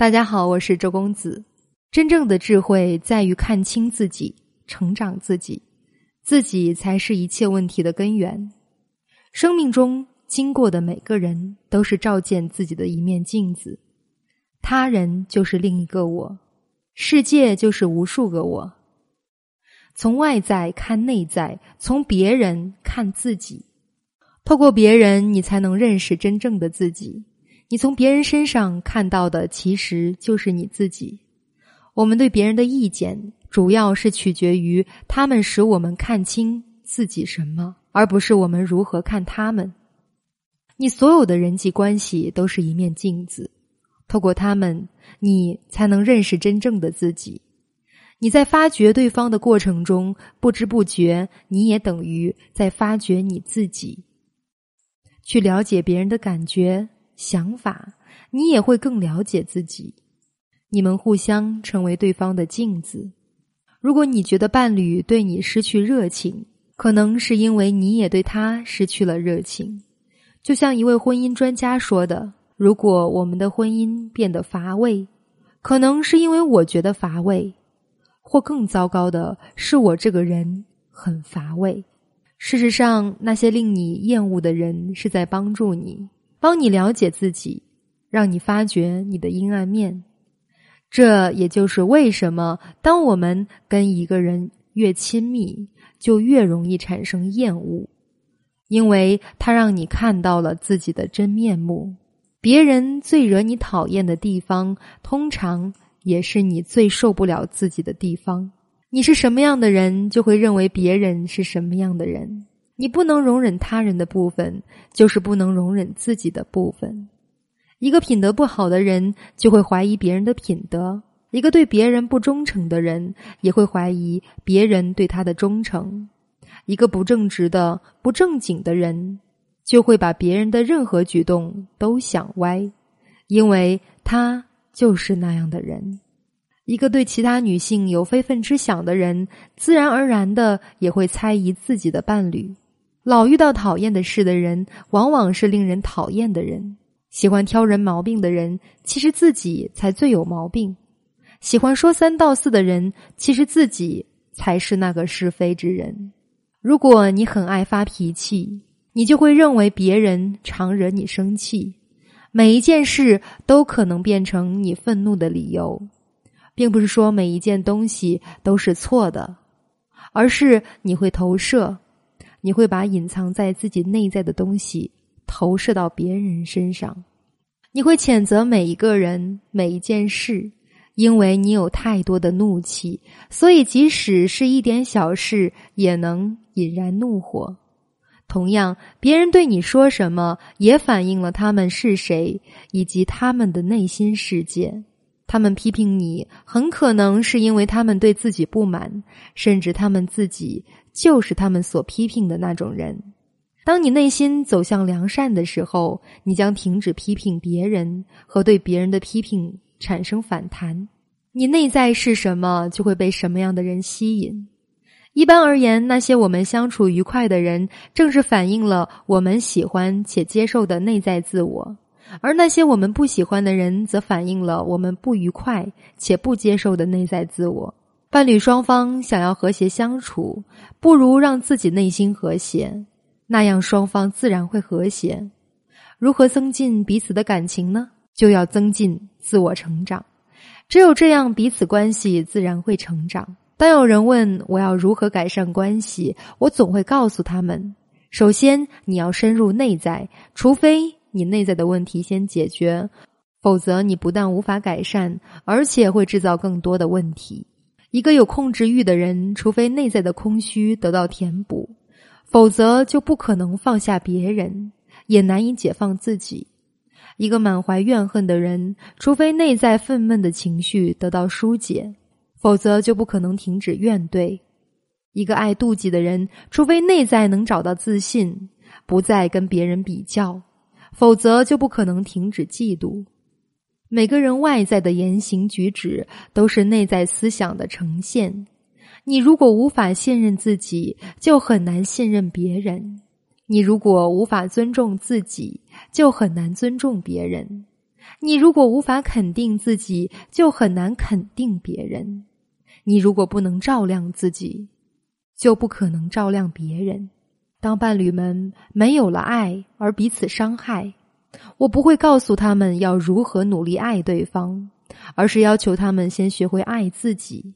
大家好，我是周公子。真正的智慧在于看清自己，成长自己，自己才是一切问题的根源。生命中经过的每个人都是照见自己的一面镜子，他人就是另一个我，世界就是无数个我。从外在看内在，从别人看自己，透过别人，你才能认识真正的自己。你从别人身上看到的，其实就是你自己。我们对别人的意见，主要是取决于他们使我们看清自己什么，而不是我们如何看他们。你所有的人际关系都是一面镜子，透过他们，你才能认识真正的自己。你在发掘对方的过程中，不知不觉，你也等于在发掘你自己。去了解别人的感觉。想法，你也会更了解自己。你们互相成为对方的镜子。如果你觉得伴侣对你失去热情，可能是因为你也对他失去了热情。就像一位婚姻专家说的：“如果我们的婚姻变得乏味，可能是因为我觉得乏味，或更糟糕的是我这个人很乏味。”事实上，那些令你厌恶的人是在帮助你。帮你了解自己，让你发掘你的阴暗面。这也就是为什么，当我们跟一个人越亲密，就越容易产生厌恶，因为他让你看到了自己的真面目。别人最惹你讨厌的地方，通常也是你最受不了自己的地方。你是什么样的人，就会认为别人是什么样的人。你不能容忍他人的部分，就是不能容忍自己的部分。一个品德不好的人，就会怀疑别人的品德；一个对别人不忠诚的人，也会怀疑别人对他的忠诚；一个不正直的、不正经的人，就会把别人的任何举动都想歪，因为他就是那样的人。一个对其他女性有非分之想的人，自然而然的也会猜疑自己的伴侣。老遇到讨厌的事的人，往往是令人讨厌的人。喜欢挑人毛病的人，其实自己才最有毛病。喜欢说三道四的人，其实自己才是那个是非之人。如果你很爱发脾气，你就会认为别人常惹你生气，每一件事都可能变成你愤怒的理由，并不是说每一件东西都是错的，而是你会投射。你会把隐藏在自己内在的东西投射到别人身上，你会谴责每一个人、每一件事，因为你有太多的怒气，所以即使是一点小事也能引燃怒火。同样，别人对你说什么，也反映了他们是谁以及他们的内心世界。他们批评你，很可能是因为他们对自己不满，甚至他们自己就是他们所批评的那种人。当你内心走向良善的时候，你将停止批评别人和对别人的批评产生反弹。你内在是什么，就会被什么样的人吸引。一般而言，那些我们相处愉快的人，正是反映了我们喜欢且接受的内在自我。而那些我们不喜欢的人，则反映了我们不愉快且不接受的内在自我。伴侣双方想要和谐相处，不如让自己内心和谐，那样双方自然会和谐。如何增进彼此的感情呢？就要增进自我成长，只有这样，彼此关系自然会成长。当有人问我要如何改善关系，我总会告诉他们：首先，你要深入内在，除非。你内在的问题先解决，否则你不但无法改善，而且会制造更多的问题。一个有控制欲的人，除非内在的空虚得到填补，否则就不可能放下别人，也难以解放自己。一个满怀怨恨的人，除非内在愤懑的情绪得到疏解，否则就不可能停止怨怼。一个爱妒忌的人，除非内在能找到自信，不再跟别人比较。否则就不可能停止嫉妒。每个人外在的言行举止都是内在思想的呈现。你如果无法信任自己，就很难信任别人；你如果无法尊重自己，就很难尊重别人。你如果无法肯定自己，就很难肯定别人。你如果不能照亮自己，就不可能照亮别人。当伴侣们没有了爱而彼此伤害，我不会告诉他们要如何努力爱对方，而是要求他们先学会爱自己，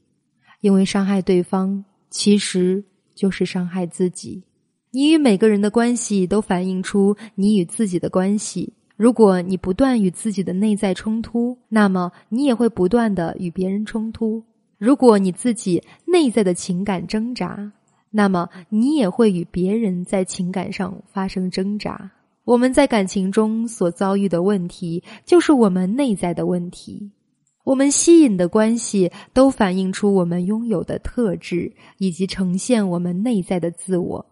因为伤害对方其实就是伤害自己。你与每个人的关系都反映出你与自己的关系。如果你不断与自己的内在冲突，那么你也会不断的与别人冲突。如果你自己内在的情感挣扎，那么你也会与别人在情感上发生挣扎。我们在感情中所遭遇的问题，就是我们内在的问题。我们吸引的关系，都反映出我们拥有的特质，以及呈现我们内在的自我。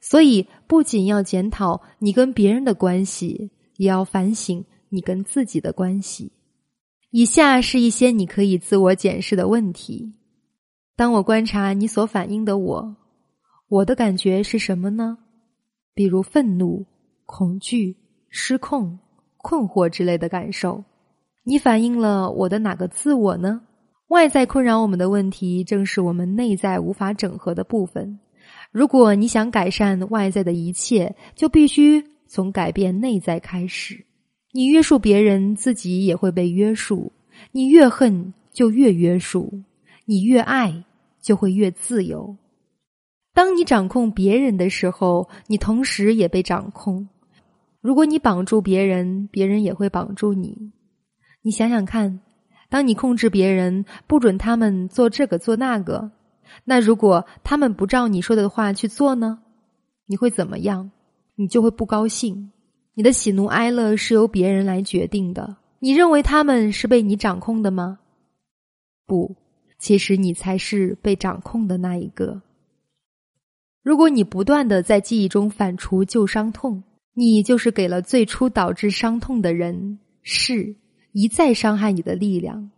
所以，不仅要检讨你跟别人的关系。也要反省你跟自己的关系。以下是一些你可以自我检视的问题：当我观察你所反映的我，我的感觉是什么呢？比如愤怒、恐惧、失控、困惑之类的感受。你反映了我的哪个自我呢？外在困扰我们的问题，正是我们内在无法整合的部分。如果你想改善外在的一切，就必须。从改变内在开始，你约束别人，自己也会被约束。你越恨，就越约束；你越爱，就会越自由。当你掌控别人的时候，你同时也被掌控。如果你绑住别人，别人也会绑住你。你想想看，当你控制别人，不准他们做这个做那个，那如果他们不照你说的话去做呢？你会怎么样？你就会不高兴，你的喜怒哀乐是由别人来决定的。你认为他们是被你掌控的吗？不，其实你才是被掌控的那一个。如果你不断的在记忆中反刍旧伤痛，你就是给了最初导致伤痛的人事一再伤害你的力量。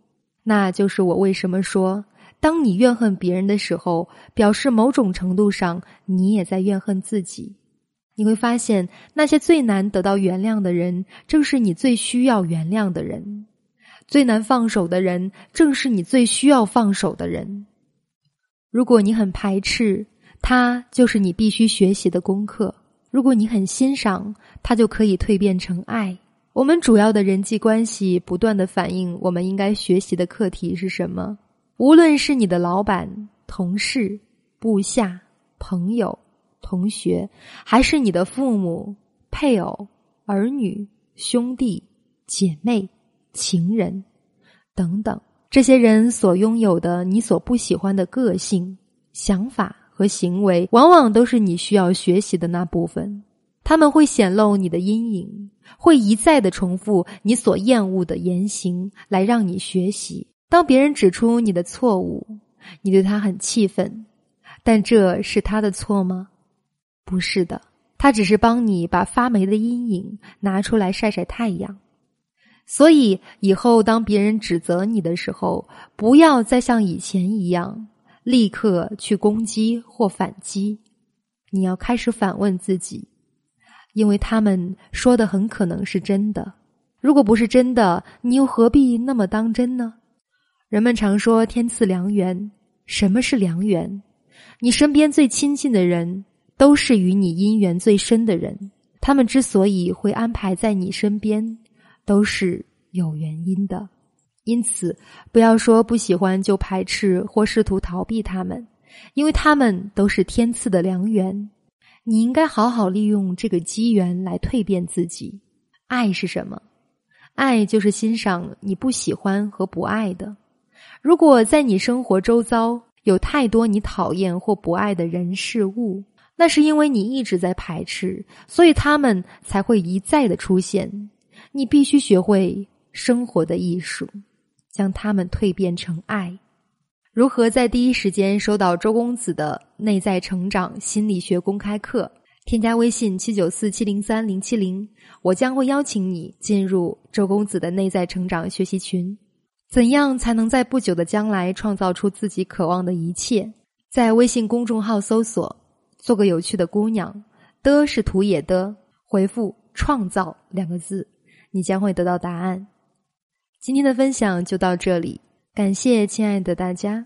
那就是我为什么说，当你怨恨别人的时候，表示某种程度上你也在怨恨自己。你会发现，那些最难得到原谅的人，正是你最需要原谅的人；最难放手的人，正是你最需要放手的人。如果你很排斥，它就是你必须学习的功课；如果你很欣赏，它就可以蜕变成爱。我们主要的人际关系不断的反映我们应该学习的课题是什么。无论是你的老板、同事、部下、朋友。同学，还是你的父母、配偶、儿女、兄弟、姐妹、情人等等，这些人所拥有的你所不喜欢的个性、想法和行为，往往都是你需要学习的那部分。他们会显露你的阴影，会一再的重复你所厌恶的言行，来让你学习。当别人指出你的错误，你对他很气愤，但这是他的错吗？不是的，他只是帮你把发霉的阴影拿出来晒晒太阳。所以以后当别人指责你的时候，不要再像以前一样立刻去攻击或反击，你要开始反问自己，因为他们说的很可能是真的。如果不是真的，你又何必那么当真呢？人们常说天赐良缘，什么是良缘？你身边最亲近的人。都是与你姻缘最深的人，他们之所以会安排在你身边，都是有原因的。因此，不要说不喜欢就排斥或试图逃避他们，因为他们都是天赐的良缘。你应该好好利用这个机缘来蜕变自己。爱是什么？爱就是欣赏你不喜欢和不爱的。如果在你生活周遭有太多你讨厌或不爱的人事物，那是因为你一直在排斥，所以他们才会一再的出现。你必须学会生活的艺术，将他们蜕变成爱。如何在第一时间收到周公子的内在成长心理学公开课？添加微信七九四七零三零七零，我将会邀请你进入周公子的内在成长学习群。怎样才能在不久的将来创造出自己渴望的一切？在微信公众号搜索。做个有趣的姑娘，的是土野的，回复“创造”两个字，你将会得到答案。今天的分享就到这里，感谢亲爱的大家。